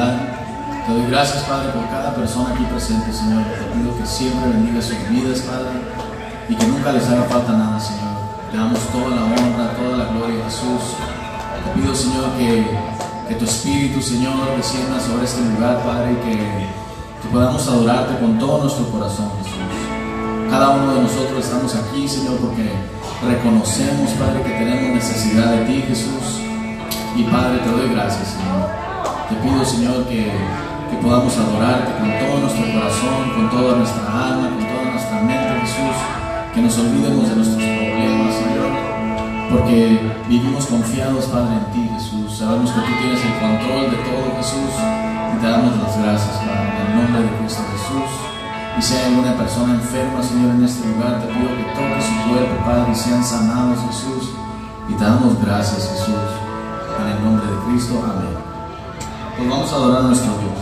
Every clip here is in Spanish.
Te doy gracias, Padre, por cada persona aquí presente, Señor. Te pido que siempre bendiga sus vidas, Padre, y que nunca les haga falta nada, Señor. Te damos toda la honra, toda la gloria, Jesús. Te pido, Señor, que, que tu Espíritu, Señor, descienda sobre este lugar, Padre, y que, que podamos adorarte con todo nuestro corazón, Jesús. Cada uno de nosotros estamos aquí, Señor, porque reconocemos, Padre, que tenemos necesidad de ti, Jesús. Y Padre, te doy gracias, Señor. Te pido, Señor, que, que podamos adorarte con todo nuestro corazón, con toda nuestra alma, con toda nuestra mente, Jesús. Que nos olvidemos de nuestros problemas, Señor. Porque vivimos confiados, Padre, en ti, Jesús. Sabemos que tú tienes el control de todo, Jesús. Y te damos las gracias, Padre, en el nombre de Cristo Jesús. Y si hay alguna persona enferma, Señor, en este lugar, te pido que toques su cuerpo, Padre, y sean sanados, Jesús. Y te damos gracias, Jesús. En el nombre de Cristo, amén. Pues vamos a adorar a nuestro Dios.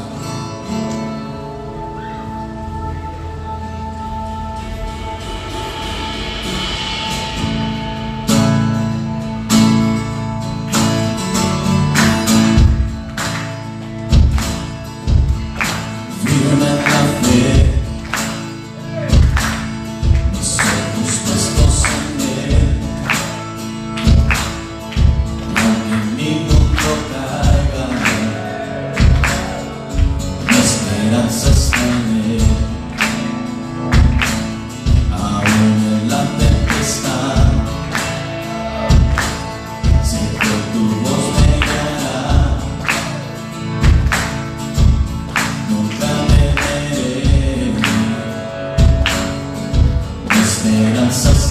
Mi esperanza está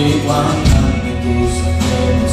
eres tú y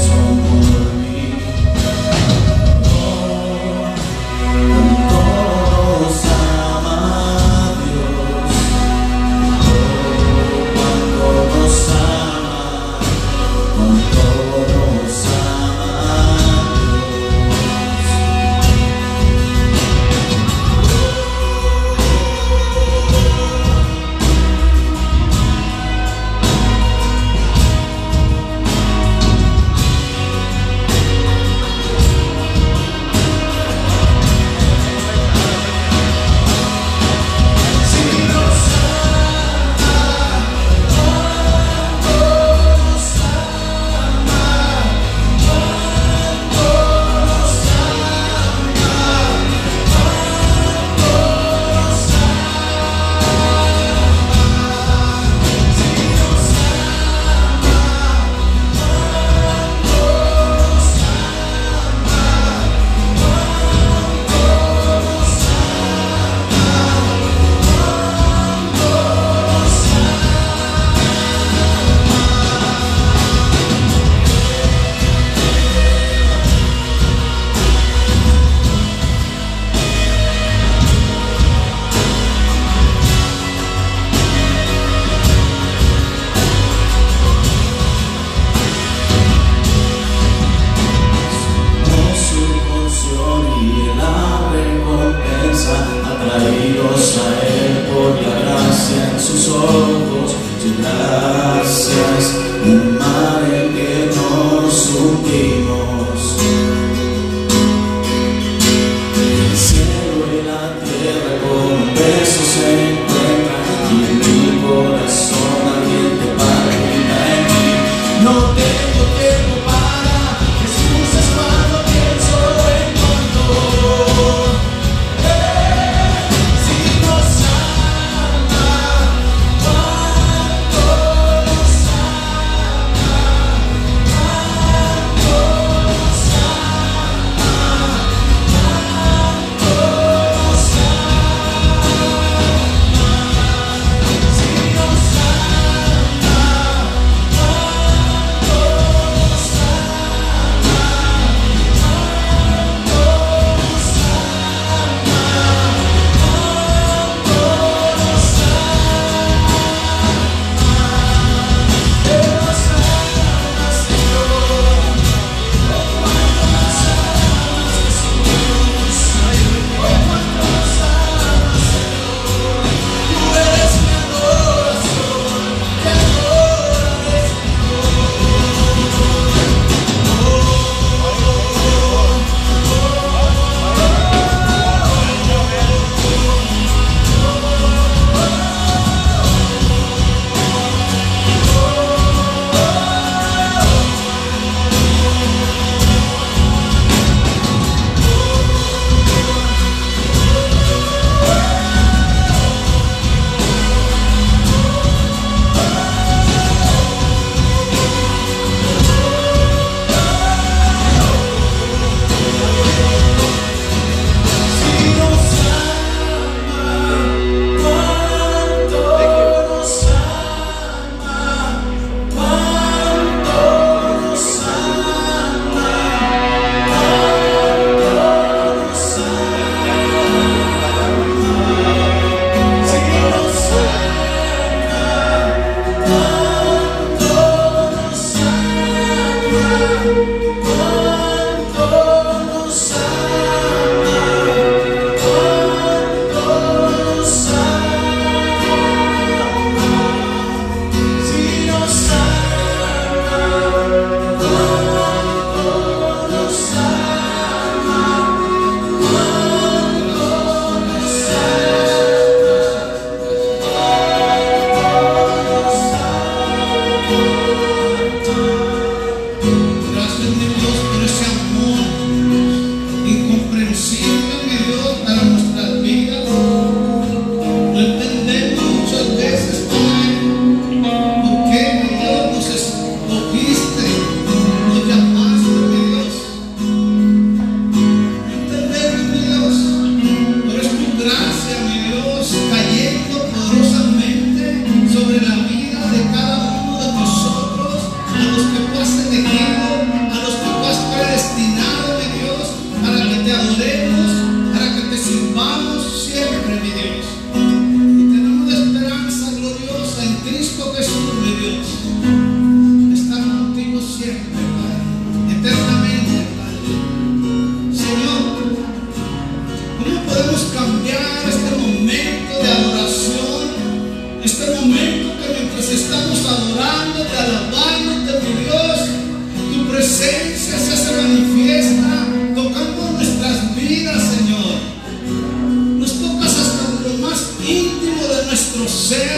say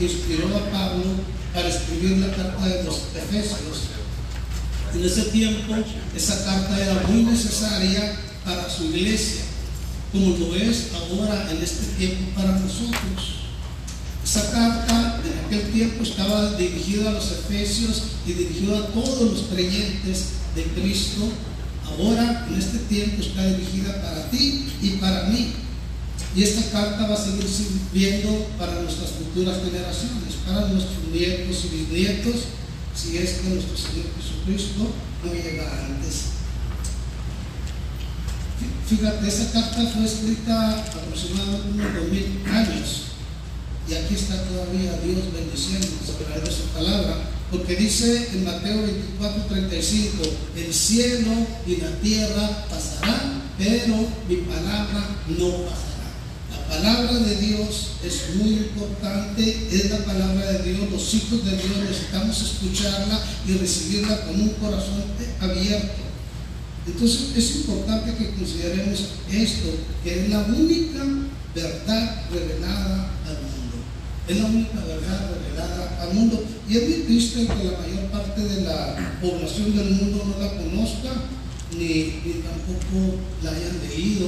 inspiró a Pablo para escribir la carta de los Efesios. En ese tiempo esa carta era muy necesaria para su iglesia, como lo es ahora en este tiempo para nosotros. Esa carta en aquel tiempo estaba dirigida a los efesios y dirigida a todos los creyentes de Cristo. Ahora en este tiempo está dirigida para ti y para mí. Y esta carta va a seguir sirviendo para nuestras futuras generaciones, para nuestros nietos y bisnietos, si es que nuestro Señor Jesucristo no llega antes. Fíjate, esa carta fue escrita aproximadamente unos dos mil años. Y aquí está todavía Dios bendiciéndonos a través de su palabra. Porque dice en Mateo 24, 35, el cielo y la tierra pasarán, pero mi palabra no pasará. La palabra de Dios es muy importante, es la palabra de Dios. Los hijos de Dios necesitamos escucharla y recibirla con un corazón abierto. Entonces es importante que consideremos esto, que es la única verdad revelada al mundo. Es la única verdad revelada al mundo. Y es muy triste que la mayor parte de la población del mundo no la conozca, ni, ni tampoco la hayan leído.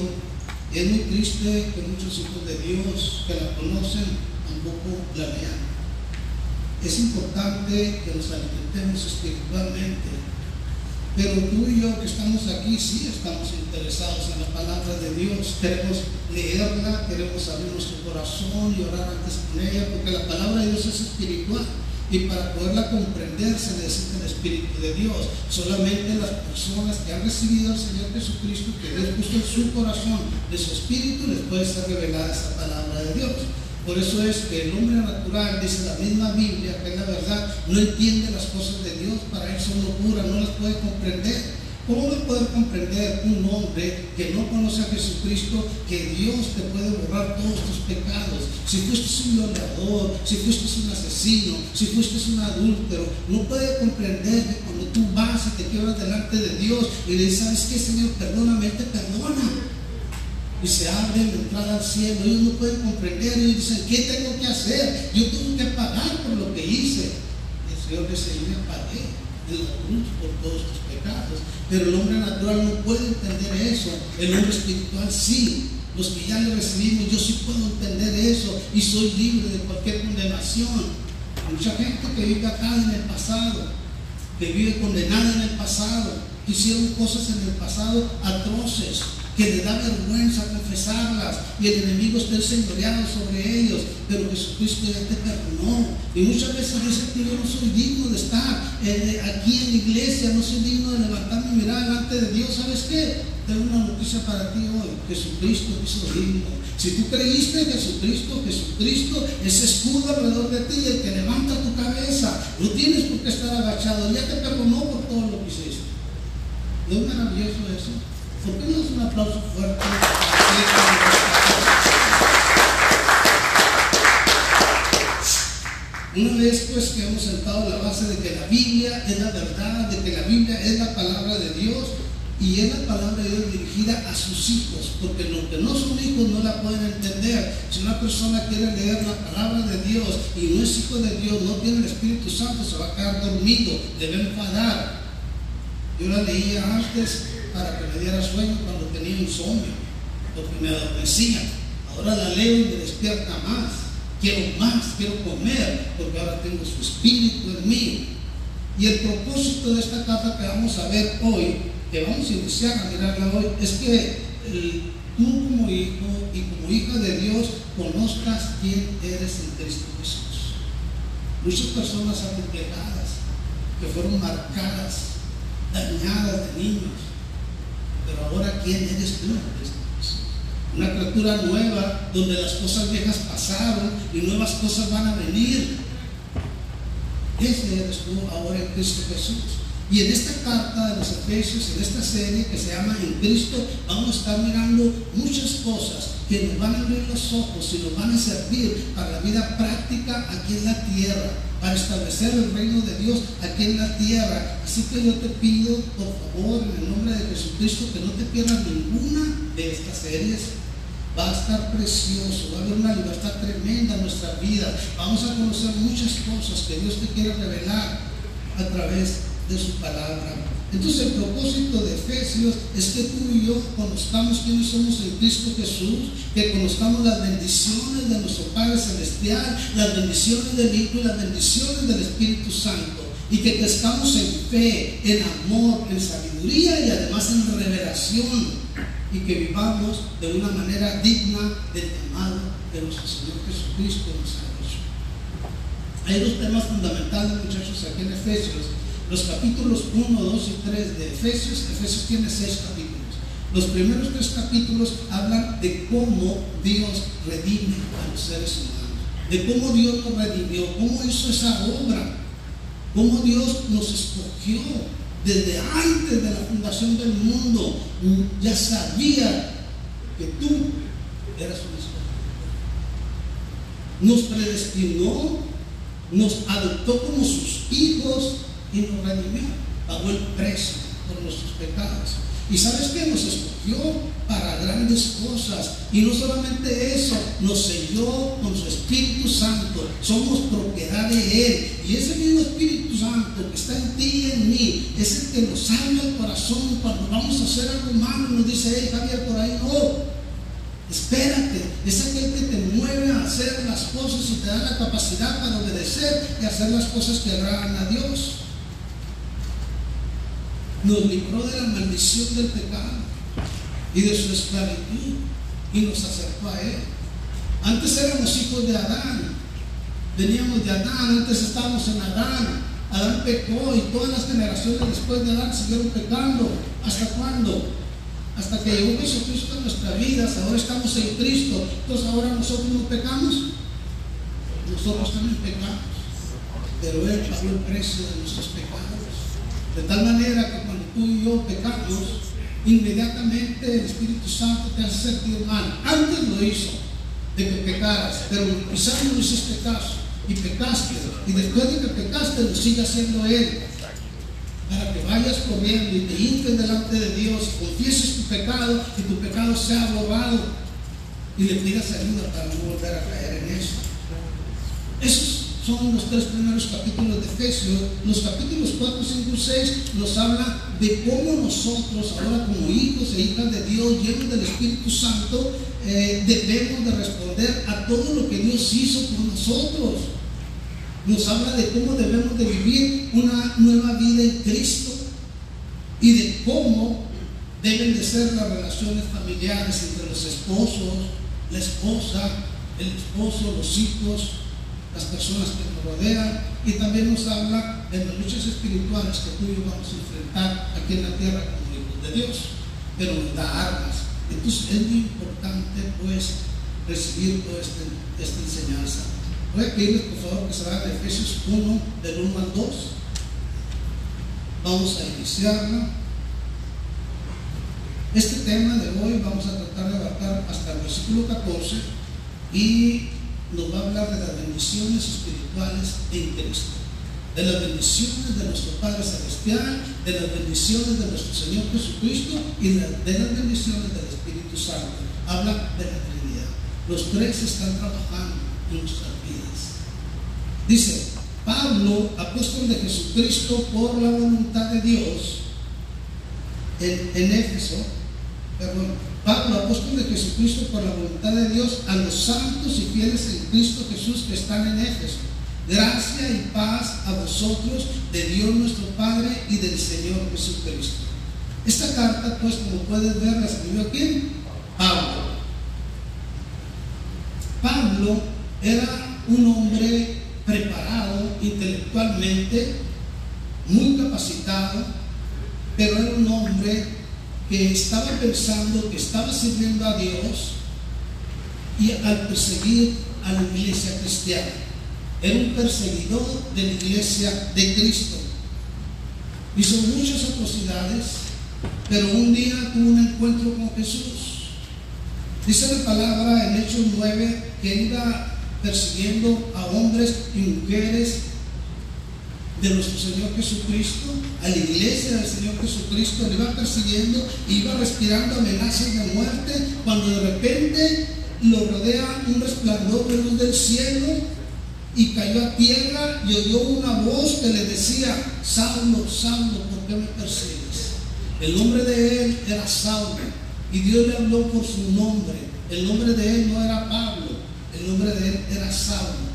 Es muy triste que muchos hijos de Dios que la conocen tampoco la lean. Es importante que nos alimentemos espiritualmente pero tú y yo que estamos aquí, sí estamos interesados en la palabra de Dios. Queremos leerla, queremos abrir nuestro corazón y orar antes con ella, porque la palabra de Dios es espiritual. Y para poderla comprender se necesita el Espíritu de Dios. Solamente las personas que han recibido al Señor Jesucristo, que Dios puso en su corazón de su Espíritu, les puede ser revelada esa palabra de Dios. Por eso es que el hombre natural, dice la misma Biblia, que es la verdad, no entiende las cosas de Dios, para él son locura, no las puede comprender. ¿Cómo no poder comprender un hombre que no conoce a Jesucristo que Dios te puede borrar todos tus pecados? Si fuiste un violador, si fuiste un asesino, si fuiste un adúltero, no puede comprender que cuando tú vas y te quedas delante de Dios y le dices, ¿sabes qué, Señor? Perdóname, Él te perdona y se abre la entrada al cielo. Ellos no pueden comprender. Ellos dicen, ¿qué tengo que hacer? Yo tengo que pagar por lo que hice. El Señor dice, yo me pagué en la cruz por todos tus pecados. Pero el hombre natural no puede entender eso. El hombre espiritual sí. Los que ya le recibimos, yo sí puedo entender eso y soy libre de cualquier condenación. Mucha gente que vive acá en el pasado, que vive condenada en el pasado, que hicieron cosas en el pasado atroces, que le da vergüenza confesarlas y el enemigo está enseñoreado sobre ellos, pero Jesucristo ya te perdonó. Y muchas veces dicen que yo no soy digno de estar eh, aquí en la iglesia, no soy digno de levantar mi mirada delante de Dios. ¿Sabes qué? Tengo una noticia para ti hoy. Jesucristo hizo digno. Si tú creíste en Jesucristo, Jesucristo es escudo alrededor de ti, el que levanta tu cabeza. No tienes por qué estar agachado. Ya te perdonó por todo lo que hiciste. ¿No es maravilloso eso? ¿Por qué no es un aplauso fuerte? Una vez pues que hemos sentado la base de que la Biblia es la verdad, de que la Biblia es la palabra de Dios y es la palabra de Dios dirigida a sus hijos, porque los que no son hijos no la pueden entender. Si una persona quiere leer la palabra de Dios y no es hijo de Dios, no tiene el Espíritu Santo, se va a quedar dormido, debe enfadar. Yo la leía antes para que me diera sueño cuando tenía insomnio. porque me adormecía. Ahora la leo y me despierta más. Quiero más, quiero comer, porque ahora tengo su espíritu en mí. Y el propósito de esta carta que vamos a ver hoy, que vamos a iniciar a mirarla hoy, es que tú como hijo y como hija de Dios conozcas quién eres en Cristo Jesús. Muchas personas acomplejadas, que fueron marcadas, dañadas de niños, pero ahora quién eres tú Cristo Jesús. Una criatura nueva donde las cosas viejas pasaron y nuevas cosas van a venir. Ese eres tú ahora en Cristo Jesús. Y en esta carta de los Efesios, en esta serie que se llama En Cristo, vamos a estar mirando muchas cosas que nos van a abrir los ojos y nos van a servir para la vida práctica aquí en la tierra, para establecer el reino de Dios aquí en la tierra. Así que yo te pido, por favor, en el nombre de Jesucristo, que no te pierdas ninguna de estas series. Va a estar precioso, va a haber una libertad tremenda en nuestra vida. Vamos a conocer muchas cosas que Dios te quiere revelar a través de su palabra. Entonces el propósito de Efesios es que tú y yo conozcamos quiénes somos en Cristo Jesús, que conozcamos las bendiciones de nuestro Padre Celestial, las bendiciones del Hijo y las bendiciones del Espíritu Santo, y que crezcamos en fe, en amor, en sabiduría y además en revelación, y que vivamos de una manera digna del llamado de nuestro Señor Jesucristo hecho. Hay dos temas fundamentales, muchachos, aquí en Efesios los capítulos 1, 2 y 3 de Efesios, Efesios tiene seis capítulos. Los primeros tres capítulos hablan de cómo Dios redime a los seres humanos, de cómo Dios nos redimió, cómo hizo esa obra, cómo Dios nos escogió desde antes de la fundación del mundo. Ya sabía que tú eras un escogido. Nos predestinó, nos adoptó como sus hijos y nos redimió, pagó el precio por nuestros pecados. Y sabes que nos escogió para grandes cosas. Y no solamente eso, nos selló con su Espíritu Santo. Somos propiedad de Él. Y ese mismo Espíritu Santo que está en ti y en mí es el que nos salva el corazón cuando vamos a hacer algo malo. Nos dice, hey Javier, por ahí no. Espérate, es aquel que te mueve a hacer las cosas y te da la capacidad para obedecer y hacer las cosas que agradan a Dios nos libró de la maldición del pecado y de su esclavitud y nos acercó a Él. Antes éramos hijos de Adán, veníamos de Adán, antes estábamos en Adán. Adán pecó y todas las generaciones después de Adán siguieron pecando. ¿Hasta cuándo? Hasta que llegó Jesucristo a nuestra vida, ahora estamos en Cristo. Entonces ahora nosotros no pecamos. Nosotros también pecamos. Pero Él pagó el precio de nuestros pecados. De tal manera que cuando tú y yo pecamos, inmediatamente el Espíritu Santo te hace sentir mal. Antes lo hizo de que pecaras, pero quizás no hiciste caso y pecaste. Y después de que pecaste, lo sigue haciendo Él. Para que vayas corriendo y te hinques delante de Dios, confieses tu pecado y tu pecado sea borrado y le pidas ayuda para no volver a caer en eso. Eso son los tres primeros capítulos de Efesios. Los capítulos 4, 5 y 6 nos habla de cómo nosotros, ahora como hijos e hijas de Dios, llenos del Espíritu Santo, eh, debemos de responder a todo lo que Dios hizo por nosotros. Nos habla de cómo debemos de vivir una nueva vida en Cristo y de cómo deben de ser las relaciones familiares entre los esposos, la esposa, el esposo, los hijos, las personas que nos rodean y también nos habla de las luchas espirituales que tú y yo vamos a enfrentar aquí en la tierra como hijos de Dios, pero nos da armas. Entonces es muy importante pues recibir toda esta, esta enseñanza. Voy a pedirles por favor que se vayan a Efesios 1 del 1 al 2. Vamos a iniciarla. Este tema de hoy vamos a tratar de abarcar hasta el versículo 14 y nos va a hablar de las bendiciones espirituales en Cristo, de las bendiciones de nuestro Padre Celestial, de las bendiciones de nuestro Señor Jesucristo y de, las bendiciones del Espíritu Santo. Habla de la Trinidad. Los tres están trabajando en nuestras vidas. Dice, Pablo, apóstol de Jesucristo por la voluntad de Dios, en, en Éfeso, perdón, Pablo, apóstol de Jesucristo por la voluntad de Dios, a los santos y fieles en Cristo Jesús que están en Éfeso. Gracia y paz a vosotros, de Dios nuestro Padre y del Señor Jesucristo. Esta carta, pues, como puedes ver, la escribió quién? Pablo. Pablo era un hombre preparado intelectualmente, muy capacitado, pero era un hombre que estaba pensando, que estaba sirviendo a Dios y al perseguir a la iglesia cristiana. Era un perseguidor de la iglesia de Cristo. Hizo muchas atrocidades, pero un día tuvo un encuentro con Jesús. Dice la palabra en Hechos 9 que iba persiguiendo a hombres y mujeres de nuestro Señor Jesucristo, a la iglesia del Señor Jesucristo, le iba persiguiendo, iba respirando amenazas de muerte, cuando de repente lo rodea un resplandor de luz del cielo y cayó a tierra y oyó una voz que le decía, Saulo, Saulo, ¿por qué me persigues? El nombre de él era Saulo y Dios le habló por su nombre. El nombre de él no era Pablo, el nombre de él era Saulo.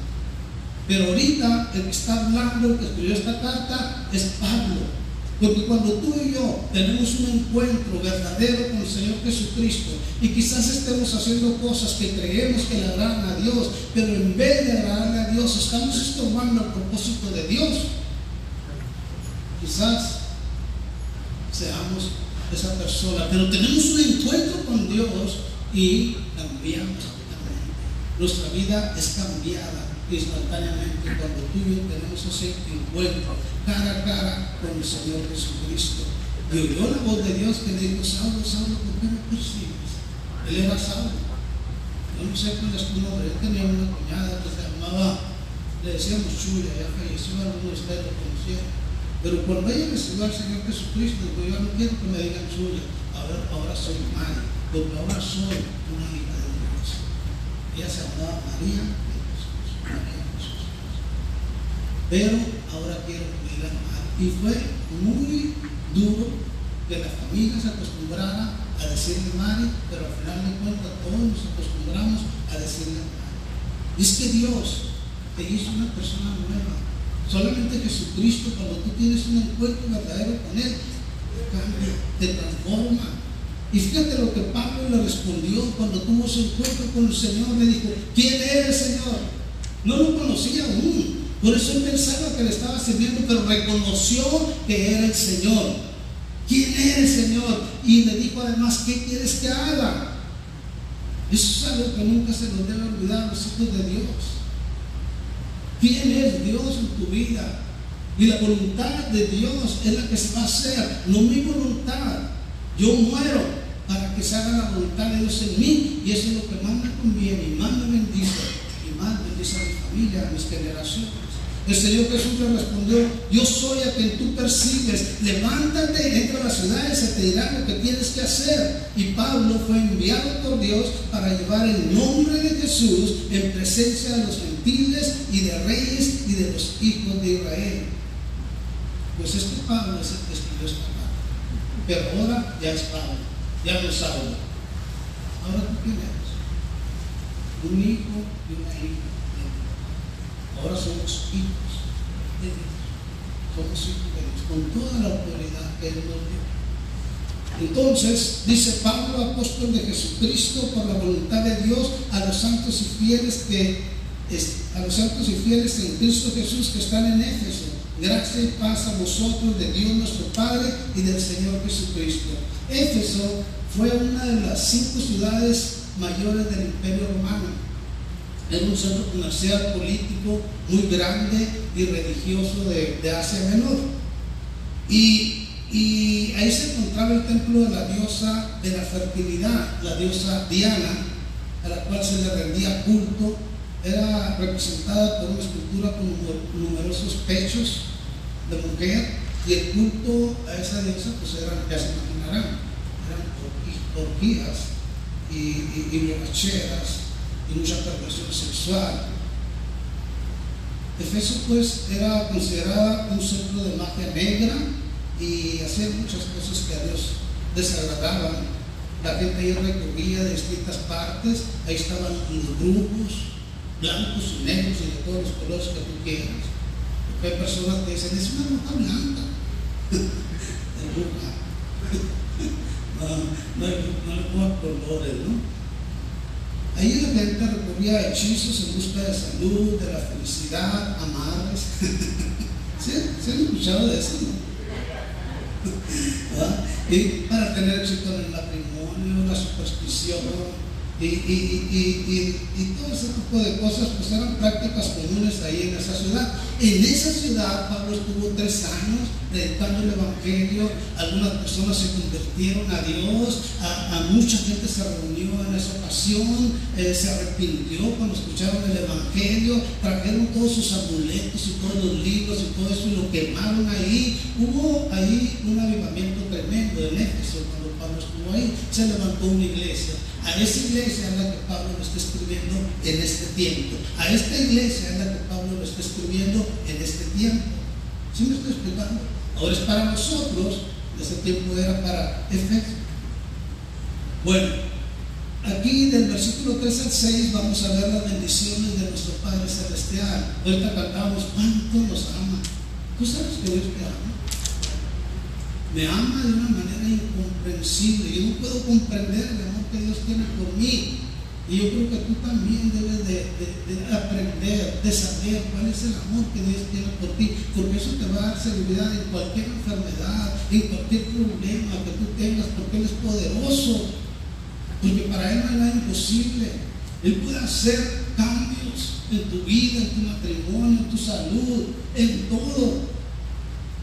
Pero ahorita el que está hablando, el que escribió esta carta, es Pablo. Porque cuando tú y yo tenemos un encuentro verdadero con el Señor Jesucristo y quizás estemos haciendo cosas que creemos que le agradan a Dios, pero en vez de agradarle a Dios estamos estorbando el propósito de Dios, quizás seamos esa persona, pero tenemos un encuentro con Dios y cambiamos totalmente. Nuestra vida es cambiada instantáneamente cuando tú y yo tenemos ese encuentro cara a cara con el Señor Jesucristo. Y oyó la voz de Dios que le dijo, Saulo, Saulo, ¿por qué me persigues? Él era Saulo. Yo no sé cuál es tu nombre. Él tenía una cuñada que se llamaba, le decíamos Chuya, ya falleció, algunos de ustedes lo conocieron. Pero cuando ella recibió al Señor Jesucristo, dijo, yo no quiero que me digan Chuya, ahora, ahora soy María, porque ahora soy una hija de Dios. Ella se llamaba María pero ahora quiero que me digan Y fue muy duro que la familia se acostumbrara a decirle Mari, pero al final de cuentas todos nos acostumbramos a decirle Mari. Es que Dios te hizo una persona nueva. Solamente Jesucristo, cuando tú tienes un encuentro verdadero con Él, te cambia, te transforma. Y fíjate lo que Pablo le respondió cuando tuvo su encuentro con el Señor. Le dijo, ¿quién eres, Señor? No lo conocía aún. Por eso él pensaba que le estaba sirviendo, pero reconoció que era el Señor. ¿Quién eres, Señor? Y le dijo además, ¿qué quieres que haga? Eso es algo que nunca se nos debe olvidar los hijos de Dios. ¿Quién es Dios en tu vida? Y la voluntad de Dios es la que se va a hacer, no mi voluntad. Yo muero para que se haga la voluntad de Dios en mí y eso es lo que más me conviene y más me bendice a mi familia, a mis generaciones. El Señor Jesús le respondió, yo soy a quien tú persigues, levántate, entra a la ciudad y se te dirá lo que tienes que hacer. Y Pablo fue enviado por Dios para llevar el nombre de Jesús en presencia de los gentiles y de reyes y de los hijos de Israel. Pues este Pablo es el que escribió esta carta. Pero ahora ya es Pablo, ya no es Saulo. Ahora tú quién eres? Un hijo y una hija Ahora somos hijos de Dios. Somos hijos de Dios, con toda la autoridad que Él nos dio. Entonces, dice Pablo, apóstol de Jesucristo, por la voluntad de Dios, a los santos y fieles que a los santos y fieles en Cristo Jesús que están en Éfeso. Gracia y paz a vosotros de Dios nuestro Padre y del Señor Jesucristo. Éfeso fue una de las cinco ciudades mayores del Imperio Romano era un centro comercial político muy grande y religioso de, Asia Menor. Y, ahí se encontraba el templo de la diosa de la fertilidad, la diosa Diana, a la cual se le rendía culto. Era representada por una escultura con numerosos pechos de mujer y el culto a esa diosa pues eran, ya se imaginarán, eran orgías y, y, y y mucha perversión sexual. Efeso pues era considerada un centro de magia negra y hacía muchas cosas que a Dios desagradaban. la gente ahí recogía de distintas partes, ahí estaban los grupos, blancos y negros y de todos los colores que tú quieras. Porque hay personas que dicen, es una bruja blanca. bruja. no, no, no pongan colores, ¿no? Ahí la gente recurría a hechizos en busca de salud, de la felicidad, amarres. ¿Sí? ¿Se han escuchado de eso? ¿Ah? Y para tener éxito en el matrimonio, la superstición, y, y, todo ese tipo de cosas pues eran prácticas comunes ahí en esa ciudad. En esa ciudad Pablo estuvo tres años predicando el Evangelio, algunas personas se convirtieron a Dios, a, mucha gente se reunió en esa ocasión, eh, se arrepintió cuando escucharon el Evangelio, trajeron todos sus amuletos y todos los libros y todo eso y lo quemaron ahí. Hubo ahí un avivamiento tremendo en Éfeso cuando Pablo estuvo ahí, se levantó una iglesia. A esa iglesia es la que Pablo lo está escribiendo en este tiempo. A esta iglesia es la que Pablo lo está escribiendo en este tiempo. ¿Sí me estoy explicando? Ahora es para nosotros, ese tiempo era para Efesios. Bueno, aquí del versículo 3 al 6 vamos a ver las bendiciones de nuestro Padre Celestial. Ahorita cantamos, ¿cuánto nos ama? ¿Tú sabes que Dios te ama? Me ama de una manera incomprensible. Yo no puedo comprender el amor que Dios tiene por mí. Y yo creo que tú también debes de, aprender, de saber cuál es el amor que Dios tiene por ti, porque eso te va a dar seguridad en cualquier enfermedad, en cualquier problema que tú tengas, porque Él es poderoso, porque para Él no hay nada imposible. Él puede hacer cambios en tu vida, en tu matrimonio, en tu salud, en todo.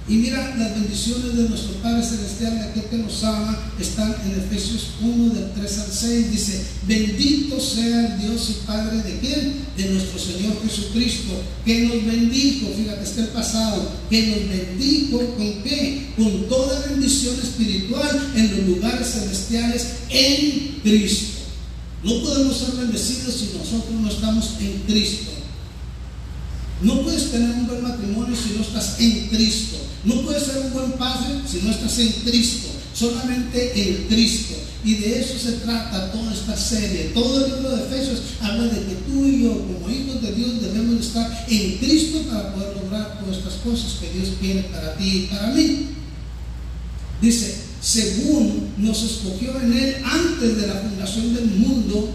Y mira, las bendiciones de nuestro Padre Celestial, de aquel que nos ama, están en Efesios 1, del 3 al 6. Dice, bendito sea el Dios y Padre de quién? De nuestro Señor Jesucristo, que nos bendijo, fíjate, está el pasado, que nos bendijo con qué? Con toda bendición espiritual en los lugares celestiales en Cristo. No podemos ser bendecidos si nosotros no estamos en Cristo. No puedes tener un buen matrimonio si no estás en Cristo. No puedes ser un buen padre si no estás en Cristo. Solamente en Cristo. Y de eso se trata toda esta serie. Todo el libro de Efesios habla de que tú y yo, como hijos de Dios, debemos estar en Cristo para poder lograr todas estas cosas que Dios quiere para ti y para mí. Dice, según nos escogió en Él antes de la fundación del mundo,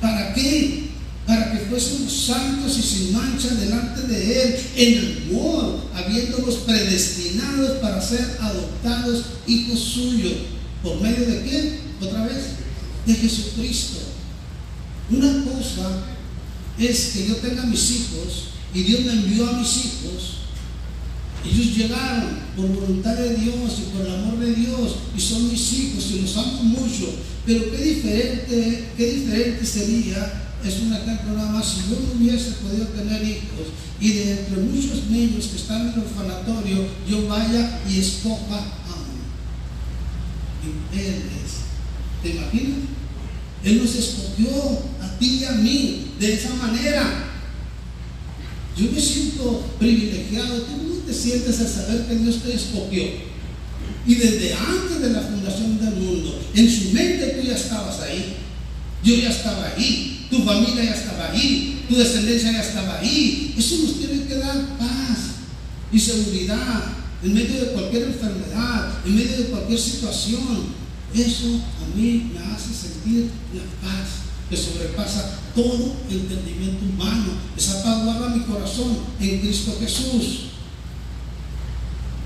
¿para qué? Para que fuésemos santos y sin mancha delante de Él, en amor, habiéndolos predestinados para ser adoptados hijos suyos. ¿Por medio de quién? Otra vez, de Jesucristo. Una cosa es que yo tenga mis hijos y Dios me envió a mis hijos. Ellos llegaron por voluntad de Dios y por el amor de Dios y son mis hijos y los amo mucho. Pero qué diferente, qué diferente sería es un ejemplo nada más, si yo no hubiese podido tener hijos y de entre muchos niños que están en el orfanatorio, yo vaya y escoja a uno. Y Él. ¿Te imaginas? Él nos escogió a ti y a mí de esa manera. Yo me siento privilegiado. ¿Tú cómo te sientes al saber que Dios te escogió? Y desde antes de la fundación del mundo, en su mente tú ya estabas ahí. Yo ya estaba ahí tu familia ya estaba ahí, tu descendencia ya estaba ahí. Eso nos tiene que dar paz y seguridad en medio de cualquier enfermedad, en medio de cualquier situación. Eso a mí me hace sentir la paz que sobrepasa todo entendimiento humano. Esa paz guarda mi corazón en Cristo Jesús.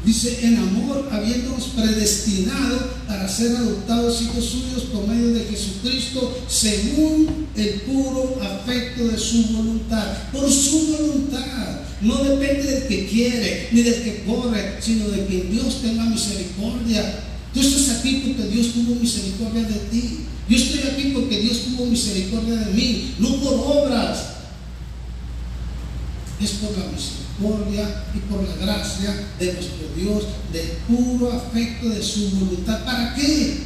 Dice, en amor, habiéndonos predestinado para ser adoptados hijos suyos por medio de Jesucristo, según el puro afecto de su voluntad. Por su voluntad. No depende del que quiere, ni del que corre, sino de que Dios tenga misericordia. Tú estás aquí porque Dios tuvo misericordia de ti. Yo estoy aquí porque Dios tuvo misericordia de mí, no por obras. Es por la misericordia y por la gracia de nuestro Dios, del puro afecto de su voluntad. ¿Para qué?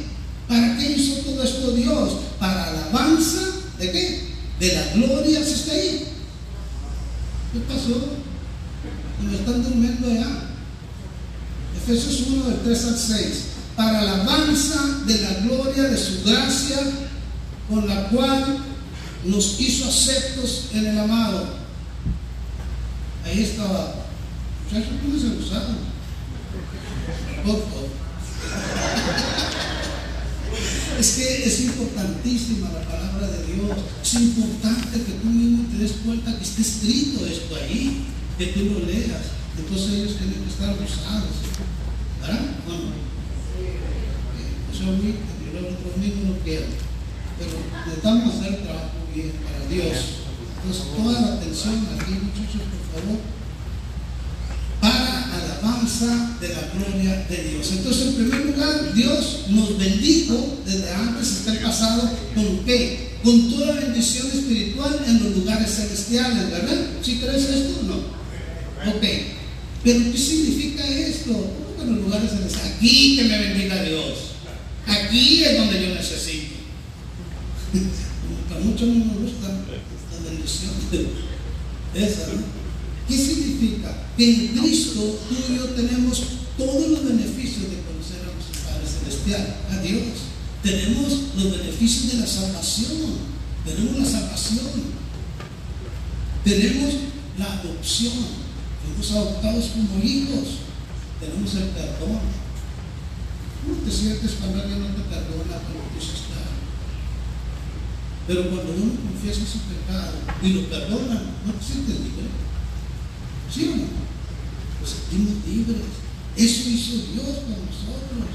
¿Para qué hizo todo esto Dios? Para alabanza de qué? De la gloria, si está ahí. ¿Qué pasó? Me están durmiendo Efesios 1 del 3 al 6. Para alabanza de la gloria con la cual nos hizo aceptos en el amado. Ahí estaba. Muchachos, ¿cómo se usaron? Es que es importantísima la palabra de Dios. Es importante que tú mismo te des cuenta que está escrito esto ahí, que tú lo leas. Entonces ellos tienen que estar gozados. ¿Verdad? Bueno, eh, a mí, yo lo mismo no quiero. Pero necesitamos hacer trabajo bien para Dios. Entonces, toda la atención aquí, muchachos, por favor, para alabanza de la gloria de Dios. Entonces, en primer lugar, Dios nos bendijo desde antes hasta el pasado con qué? Con toda bendición espiritual en los lugares celestiales, ¿verdad? ¿Sí crees esto no? Ok. Pero ¿qué significa esto? ¿Cómo que en los lugares celestiales? Aquí que me bendiga Dios. Aquí es donde yo necesito. a muchos no nos gusta bendición esa, ¿no? ¿Qué significa? Que en Cristo tú y yo tenemos todos los beneficios de conocer a nuestro Padre Celestial, a Dios. Tenemos los beneficios de la salvación. Tenemos la salvación. Tenemos la adopción fuimos adoptados como hijos, tenemos el perdón. ¿Cómo te sientes cuando alguien no te perdona que hiciste? Pero cuando uno confiesa su pecado y lo perdona, ¿no te sientes libre? ¿Sí o no? Nos sentimos libres. Eso hizo Dios con nosotros.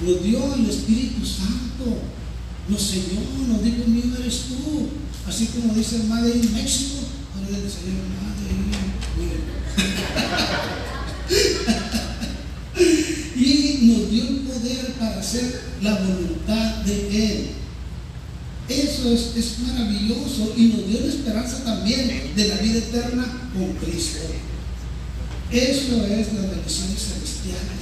Nos dio el Espíritu Santo. Nos selló, nos dijo, mío eres tú. Así como dice el Madre en México, ahora el Señor, Madre, y nos dio el poder para hacer la voluntad de Él. Eso es, es, maravilloso y nos dio la esperanza también de la vida eterna con Cristo. Eso es las bendiciones celestiales.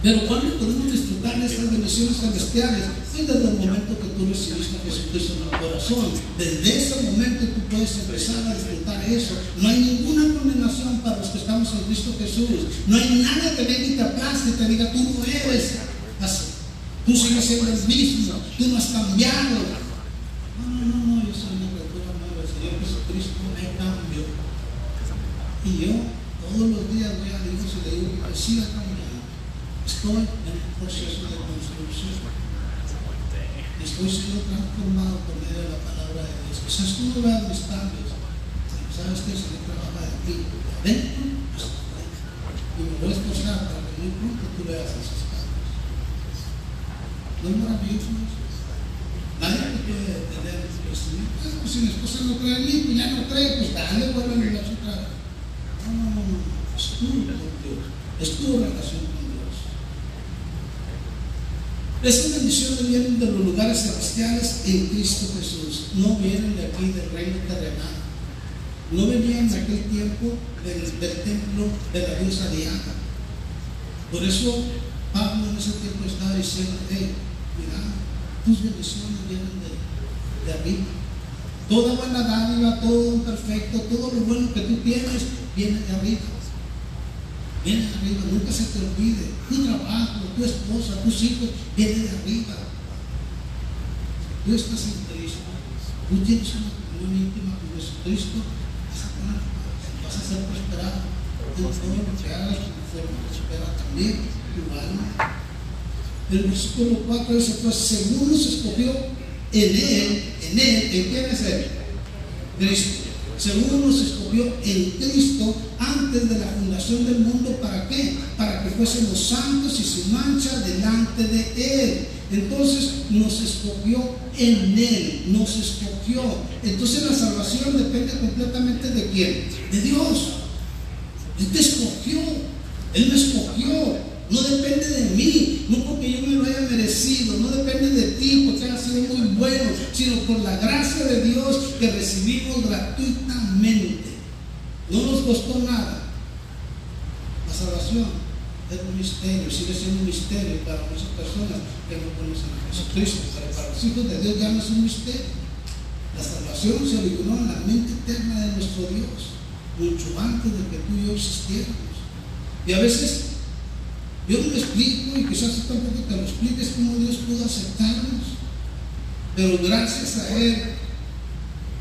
Pero ¿cuándo podemos disfrutar de estas bendiciones celestiales? Es desde el momento que tú recibiste a Jesucristo en el corazón. Desde ese momento tú puedes empezar a disfrutar eso. No hay ninguna condenación para los que estamos en Cristo Jesús. No hay nada que venga y te aplaste y te diga, tú no eres así. Tú sigues siendo el mismo. Tú no has cambiado. No, no, no, no. Yo soy una criatura nueva. El Señor Jesucristo me cambió. Y yo todos los días voy a Dios y le digo que cambiando. Estoy en el proceso de construcción. Estoy siendo transformado por medio de la palabra de Dios. Quizás tú no veas mis cambios, sabes que se le trabaja de ti, de adentro hasta afuera. Y me voy a esforzar para que muy pronto tú veas esos cambios. ¿No es maravilloso eso? Nadie te puede detener el crecimiento. Ah, pues si mi esposa no cree en mí, pues ya no cree, pues dale, vuelve a la otra. No, no, no, no. Es tu con Dios. Es tu relación con estas bendiciones vienen de los lugares celestiales en Cristo Jesús, no vienen de aquí del reino terrenal. No venían de aquel tiempo del, templo de la diosa Diana. Por eso Pablo en ese tiempo estaba diciendo, hey, mira, tus bendiciones vienen de, arriba. Toda buena dádiva, todo perfecto, todo lo bueno que tú tienes viene de arriba. Viene de arriba, nunca se te olvide. Tu trabajo, tu esposa, tus hijos, viene de arriba. Tú estás en Cristo. Tú tienes una comunión íntima con Jesucristo. Vas a vas a ser prosperado. En todo lo que hagas, conforme prospera también tu alma. El versículo 4 dice, pues según nos escogió en Él, en Él, ¿en quién es Él? Cristo según nos escogió en Cristo antes de la fundación del mundo, ¿para qué? Para que fuésemos santos y sin mancha delante de Él. Entonces nos escogió en Él, nos escogió. Entonces la salvación depende completamente de quién? De Dios. Él te escogió, Él me escogió. No depende de mí, no porque yo me lo haya merecido, no depende de ti porque haya sido muy bueno, sino por la gracia de Dios que recibimos gratuitamente. No nos costó nada. La salvación es un misterio, sigue siendo un misterio para muchas personas que no conocen a Jesucristo, pero para los hijos de Dios ya no es un misterio. La salvación se originó en la mente eterna de nuestro Dios, mucho antes de que tú y yo existiéramos. Y a veces yo no lo explico y quizás tú tampoco te lo expliques cómo Dios pudo aceptarnos. pero gracias a Él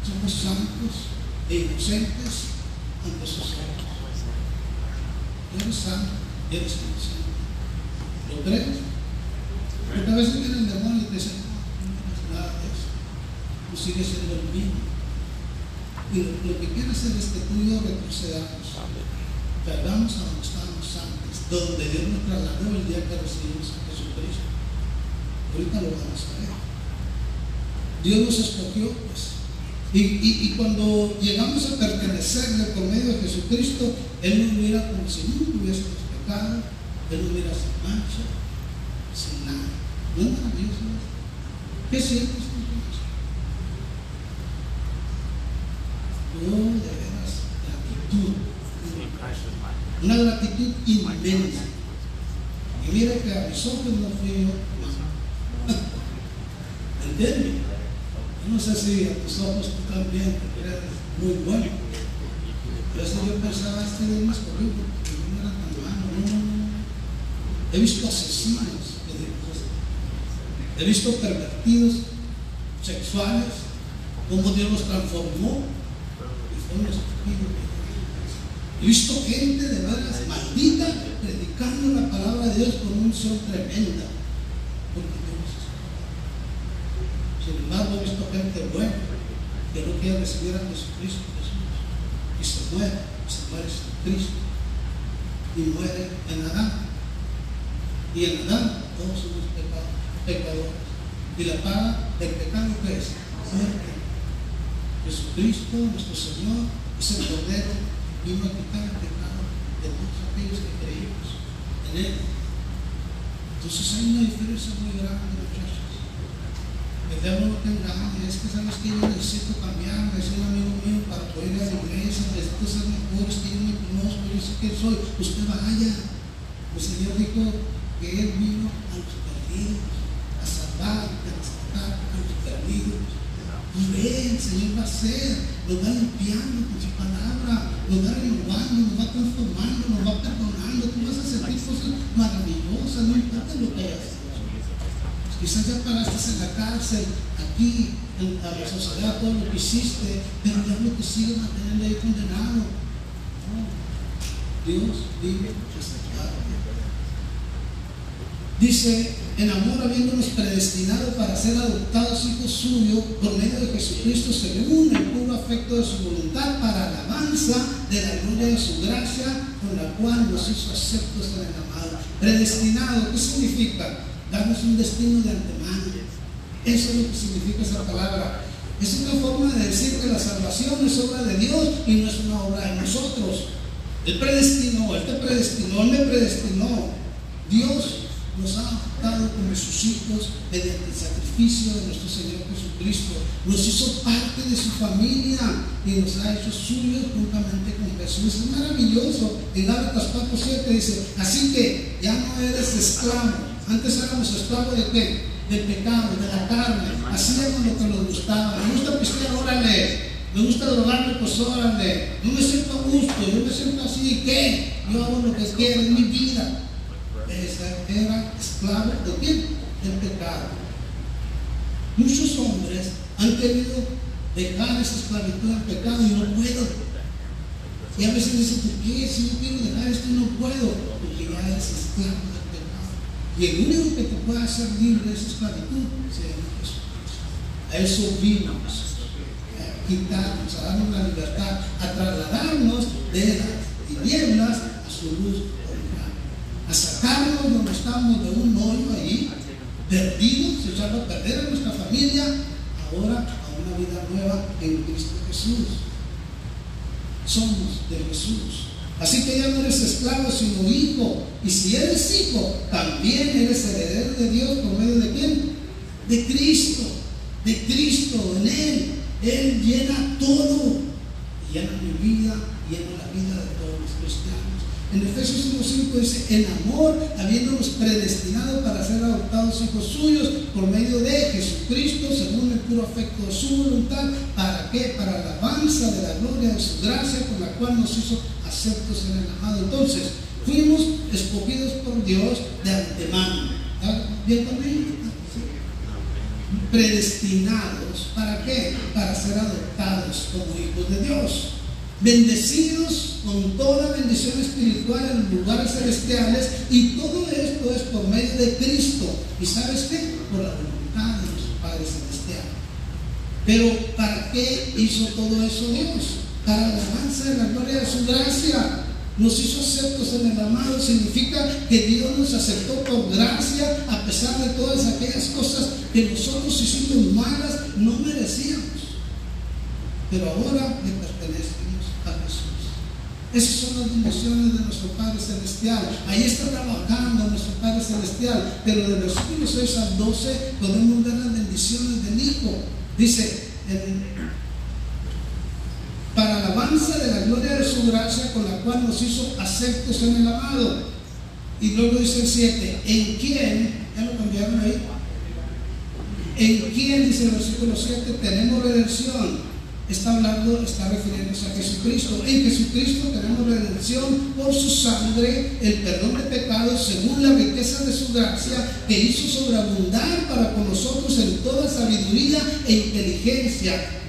somos santos e inocentes ante sus ojos. Eres santo, eres inocente. ¿Lo crees? Porque a veces viene el demonio y te dice, no, no nada de eso. Tú sigues siendo el mismo. Y lo, lo que quiere hacer es que tú y yo retrocedamos. Perdamos a donde donde Dios nos trasladó el día que recibimos a Jesucristo. Ahorita lo vamos a ver. Dios nos escogió, pues. Y, y, y cuando llegamos a pertenecerle por medio de Jesucristo, Él nos mira como si nunca hubiésemos pecado, Él nos mira sin mancha, sin nada. ¿No es maravilloso? ¿Qué sientes tú con eso? No, de veras, gratitud. Una gratitud inmensa. Y mira que a mis ojos no fui yo. ¿Entiendes? Yo no sé si a tus ojos tú también porque eres muy bueno. Pero eso yo pensaba, este de más corrido, porque yo no era tan malo. No. He visto asesinos, pues, he visto pervertidos sexuales, cómo Dios los transformó y fueron los He visto gente de veras maldita predicando la palabra de Dios con un son tremenda. Porque Dios. Sin embargo, he visto gente buena que no quiere recibir a Jesucristo Jesús. Y se muere, se muere sin Cristo. Y muere en Adán. Y en Adán todos somos pecadores. Y la paga del pecado que es muerte. Jesucristo, nuestro Señor, es el Cordero, vino a quitar el pecado de todos aquellos que creímos en Él. Entonces hay una diferencia muy grande, muchachos. El diablo no te engaña, es que sabes que yo necesito cambiar, es un amigo mío para poder ir a la iglesia, necesito ser mejor, es que yo me conozco, yo sé quién soy, usted vaya. El Señor dijo que Él vino a los perdidos, a salvar, a rescatar a los perdidos. Y ve, el Señor va a hacer, nos va limpiando con su palabra, nos va renovando, nos va transformando, nos va perdonando, tú vas a sentir cosas maravillosas, no importa lo que hecho. Quizás ya pagaste en la cárcel, aquí, en, la sociedad, todo lo que hiciste, pero el diablo te sigue manteniendo ahí condenado. No. Dios vive restaurado. Dice, en amor habiéndonos predestinado para ser adoptados hijos suyos por medio de Jesucristo según el puro afecto de su voluntad para alabanza de la gloria de su gracia con la cual nos hizo aceptos en el amado. Predestinado, ¿qué significa? Darnos un destino de antemano. Eso es lo que significa esa palabra. Es una forma de decir que la salvación es obra de Dios y no es una obra de nosotros. Él predestinó, Él te predestinó, Él me predestinó. Dios nos ha adoptado como sus hijos mediante el sacrificio de nuestro Señor Jesucristo. Nos hizo parte de su familia y nos ha hecho suyos juntamente con Jesús. Es maravilloso. En Gálatas 4.7 dice, así que ya no eres esclavo. Antes éramos esclavos de qué? Del pecado, de la carne. Hacíamos lo que nos gustaba. Me gusta pistear, órale. Me gusta drogarme, pues órale. No me siento a gusto, yo me siento así. ¿Qué? Yo hago lo que quiero, es mi vida era esclavo de quién? Del pecado. Muchos hombres han querido dejar esa esclavitud del pecado y no puedo. Y a veces dicen, ¿por qué? Si no quiero dejar esto, no puedo. Porque ya eres esclavo del pecado. Y el único que te puede hacer libre de esa esclavitud llama Jesucristo. A eso vimos. A quitarnos, a darnos la libertad, a trasladarnos de las tinieblas a su luz a sacarnos donde estamos de un hoyo ahí, perdidos, echarlo a perder a nuestra familia, ahora a una vida nueva en Cristo Jesús. Somos de Jesús. Así que ya no eres esclavo, sino hijo. Y si eres hijo, también eres heredero de Dios por medio de quién? De Cristo. De Cristo, en Él. Él llena todo. Llena mi vida, llena la vida de todos los cristianos. En Efesios 1.5 dice, en amor, habiéndonos predestinado para ser adoptados hijos suyos por medio de Jesucristo, según el puro afecto de su voluntad, ¿para qué? Para la alabanza de la gloria de su gracia, con la cual nos hizo aceptos en el amado. Entonces, fuimos escogidos por Dios de antemano. ¿Está bien conmigo? predestinados. ¿Para qué? Para ser adoptados como hijos de Dios. Bendecidos con toda bendición espiritual en lugares celestiales y todo esto es por medio de Cristo. ¿Y sabes qué? Por la voluntad de nuestro Padre Celestial. Pero ¿para qué hizo todo eso Dios? Para la alabanza de la gloria de su gracia nos hizo aceptos en el amado, significa que Dios nos aceptó por gracia a pesar de todas aquellas cosas que nosotros hicimos malas, no merecíamos. Pero ahora le Jesús. Esas son las bendiciones de nuestro Padre Celestial. Ahí está trabajando nuestro Padre Celestial. Pero de los 6 al 12 podemos ver las bendiciones del Hijo. Dice, para alabanza de la gloria de su gracia con la cual nos hizo aceptos en el amado. Y luego dice el 7, ¿en quién? ¿Ya lo cambiaron ahí? ¿En quién, dice el versículo 7, tenemos redención? Está hablando, está refiriéndose a Jesucristo. En Jesucristo tenemos redención por su sangre, el perdón de pecados según la riqueza de su gracia que hizo sobreabundar para con nosotros en toda sabiduría e inteligencia,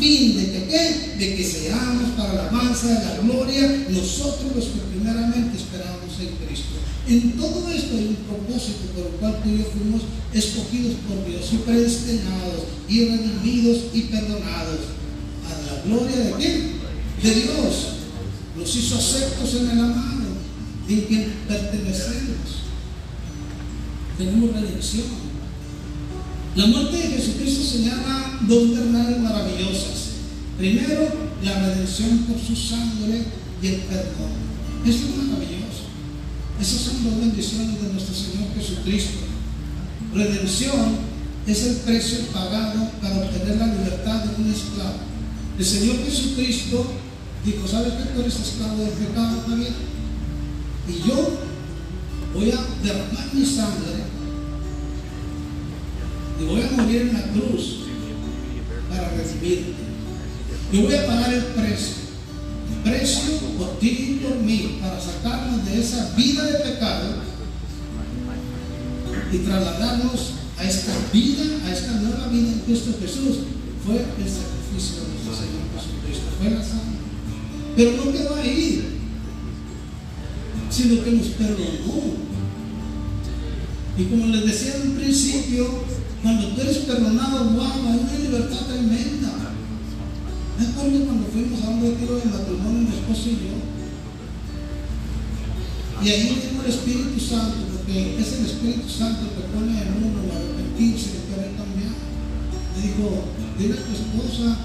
fin de que, de que seamos para la alabanza de la gloria nosotros los que primeramente esperamos en Cristo. En todo esto hay un propósito por el cual tú y yo fuimos escogidos por Dios y predestinados y redimidos y perdonados. ¿A la gloria de quién? De Dios. Nos hizo aceptos en el amado, en quien pertenecemos. Tenemos redención. La muerte de Jesucristo señala dos verdades maravillosas. Primero, la redención por su sangre y el perdón. Eso es maravilloso. Esas son dos bendiciones de nuestro Señor Jesucristo. Redención es el precio pagado para obtener la libertad de un esclavo. El Señor Jesucristo dijo, ¿sabes que tú eres esclavo del pecado también? Y yo voy a derramar mi sangre y voy a morir en la cruz para redimirte. Yo voy a pagar el precio precio por ti y por mí para sacarnos de esa vida de pecado y trasladarnos a esta vida, a esta nueva vida en Cristo Jesús, fue el sacrificio de nuestro Señor Jesucristo, fue la sangre. Pero no quedó ahí, sino que nos perdonó. Y como les decía en un principio, cuando tú eres perdonado, wow, hay una libertad tremenda. Me acuerdo cuando fuimos a un retiro de matrimonio, mi esposo y yo. Y ahí vino el Espíritu Santo, porque es el Espíritu Santo que pone en uno el arrepentirse, el querer cambiar. Le dijo, dile a tu esposa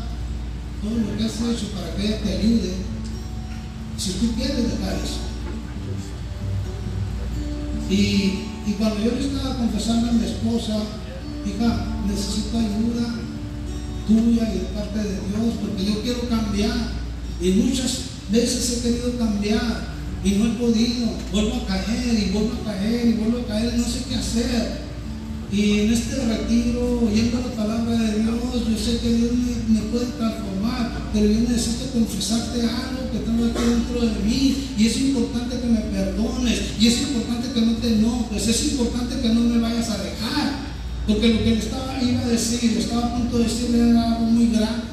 todo lo que has hecho para que ella te ayude. Si tú quieres dejar eso. Y, y cuando yo le estaba confesando a mi esposa, hija, necesito ayuda, tuya y de parte de Dios, porque yo quiero cambiar. Y muchas veces he querido cambiar y no he podido. Vuelvo a caer y vuelvo a caer y vuelvo a caer y no sé qué hacer. Y en este retiro, oyendo la palabra de Dios, yo sé que Dios me, puede transformar, pero yo necesito confesarte algo que tengo aquí dentro de mí. Y es importante que me perdones, y es importante que no te enojes, es importante que no me vayas a dejar. Porque lo que le estaba, iba a decir, estaba a punto de decirle era algo muy grande.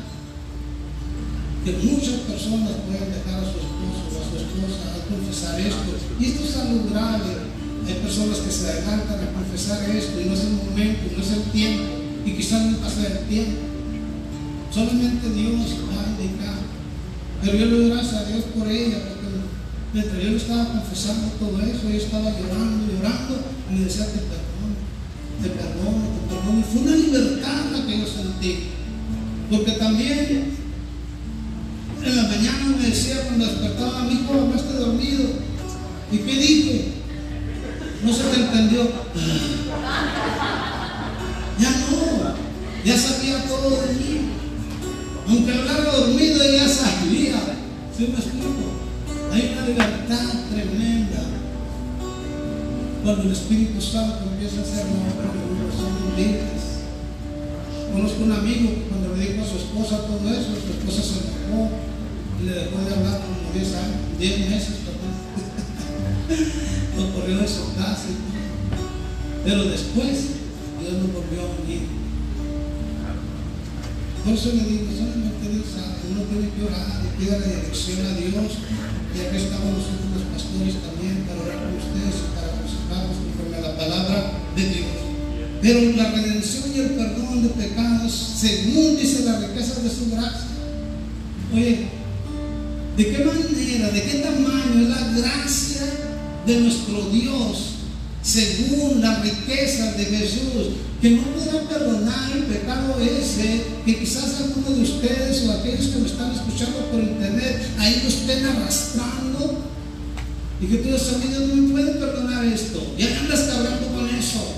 Que muchas personas pueden dejar a su esposo o a su esposa a confesar esto. Y esto es algo grave. Hay personas que se adelantan a confesar esto y no es el momento, no es el tiempo. Y quizás no pasa el tiempo. Solamente Dios va a indicar. Pero yo le doy gracias a Dios por ella, porque mientras yo estaba confesando todo eso, yo estaba llorando, llorando, y me decía, te te perdono, te perdono. Fue una libertad la que yo sentí. Porque también en la mañana me decía cuando despertaba, mi hijo, hablaste dormido. ¿Y qué dije? No se te entendió. Ya no, ya sabía todo de mí. Aunque largo dormido ya sabía. ¿Sí me explico? Hay una libertad. Cuando el Espíritu Santo empieza a hacer una obra. Conozco un amigo que cuando le dijo a su esposa todo eso, su esposa se enojó y le dejó de hablar como 10 años, 10 meses, perdón. lo corrió de su. Pero después Dios nos volvió a unir. Por eso le digo, solamente Dios sabe, uno tiene que orar y pide la dirección a Dios. Y aquí estamos nosotros los pastores también para orar con ustedes palabra de Dios. Pero la redención y el perdón de pecados, según dice las riquezas de su gracia. Oye, ¿de qué manera, de qué tamaño es la gracia de nuestro Dios según las riquezas de Jesús? Que no puedan perdonar el pecado ese, que quizás algunos de ustedes o aquellos que me están escuchando por internet, ahí lo estén arrastrando. A mí Dios no me puede perdonar esto. Ya andas cargando con eso.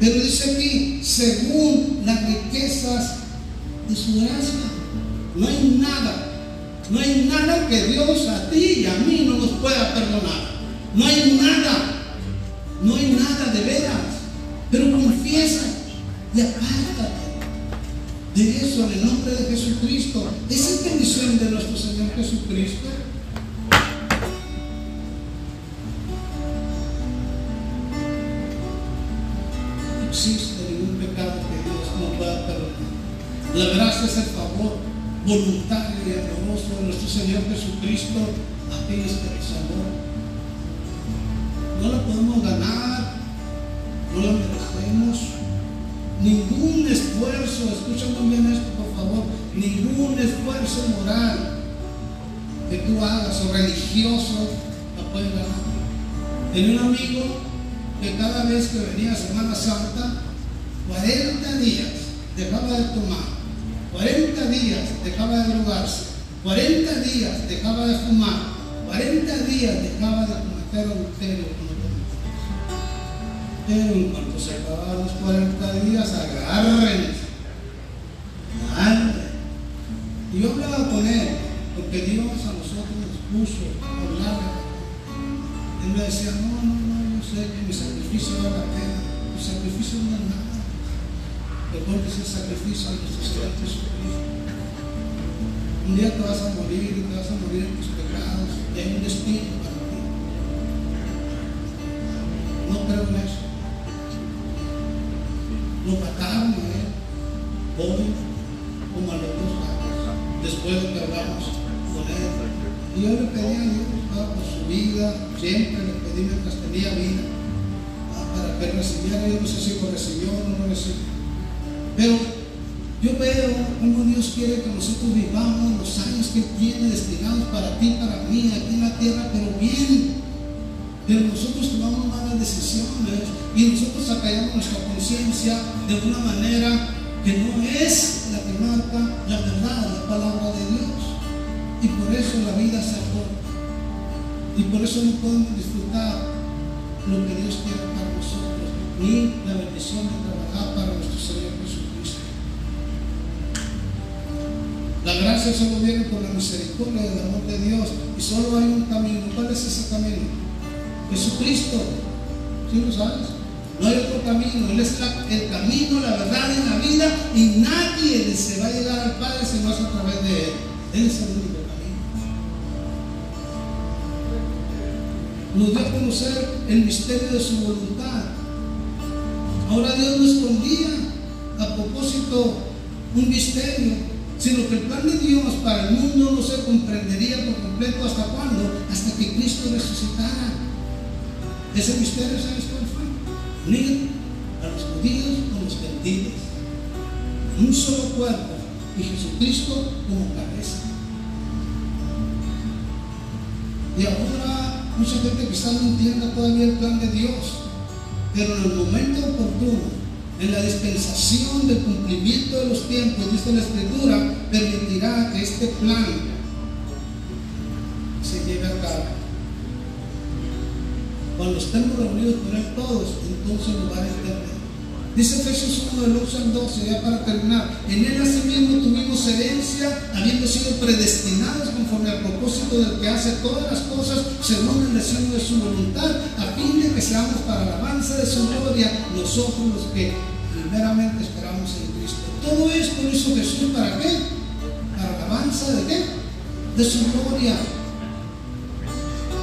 Pero dice aquí, según las riquezas de su gracia, no hay nada, no hay nada que Dios a ti y a mí no nos pueda perdonar. No hay nada, no hay nada de veras. Pero confiesa y apártate de eso en el nombre de Jesucristo. Esa es bendición de nuestro Señor Jesucristo. La gracia es el favor voluntario y amoroso de nuestro Señor Jesucristo a aquellos que nos amó. No la podemos ganar, no la merecemos. Ningún esfuerzo, escucha muy bien esto por favor, ningún esfuerzo moral que tú hagas o religioso la puedes ganar. Tenía un amigo que cada vez que venía Semana Santa, 40 días dejaba de tomar, 40 días dejaba de drogarse, 40 días dejaba de fumar, 40 días dejaba de cometer adulterio. Pero en cuanto se acababan los 40 días, agárrense. Y yo hablaba con él, porque Dios a nosotros nos puso a hablar. Él me decía, no, no, no, yo sé que mi sacrificio vale la pena. Mi sacrificio no es nada. Recuerda ese sacrificio de nuestro Señor Jesucristo. Un día te vas a morir y te vas a morir en tus pecados y hay un destino para ti. No creo en eso. Lo mataron a él, hoy, como a los dos años, después de que hablamos con él. Y yo le pedí a Dios por su vida, siempre le pedí mientras tenía vida, para que recibiera. Yo no sé si lo recibió o no lo recibió. Pero yo veo cómo Dios quiere que nosotros vivamos los años que tiene destinados para ti, para mí, aquí en la tierra, pero bien. Pero nosotros tomamos malas decisiones y nosotros acallamos nuestra conciencia de una manera que no es la que marca la verdad, la palabra de Dios. Y por eso la vida se acorta. Y por eso no podemos disfrutar lo que Dios quiere para nosotros, ni la bendición de trabajar para nuestro Señor Jesucristo. La gracia solo viene por la misericordia y el amor de Dios. Y solo hay un camino. ¿Cuál es ese camino? Jesucristo. ¿Sí lo sabes? No hay otro camino. Él es el camino, la verdad y la vida. Y nadie se va a llegar al Padre si no es a través de Él. Él es el único camino. Nos dio a conocer el misterio de su voluntad. Ahora Dios no escondía a propósito un misterio, sino que el plan de Dios para el mundo no se comprendería por completo hasta cuándo, hasta que Cristo resucitara. Ese misterio, ¿sabes cuál fue? Unir a los judíos con los gentiles. En un solo cuerpo y Jesucristo como cabeza. Y ahora mucha gente quizás no entienda todavía el plan de Dios, pero en el momento oportuno, en la dispensación del cumplimiento de los tiempos, dice la Escritura, permitirá que este plan se lleve a cabo. Cuando estemos reunidos con Él todos, entonces nos va a entender. Dice Efesios 1 del 11 al 12, ya para terminar. En él asimismo tuvimos herencia, habiendo sido predestinados conforme al propósito del que hace todas las cosas según el deseo de su voluntad, a fin de que seamos para la alabanza de su gloria nosotros los que primeramente esperamos en Cristo. Todo esto lo hizo Jesús para qué? Para la alabanza de qué? De su gloria.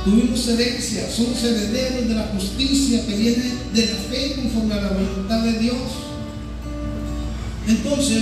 Tuvimos herencia, somos herederos de la justicia que viene de la fe conforme a la voluntad de Dios. Entonces,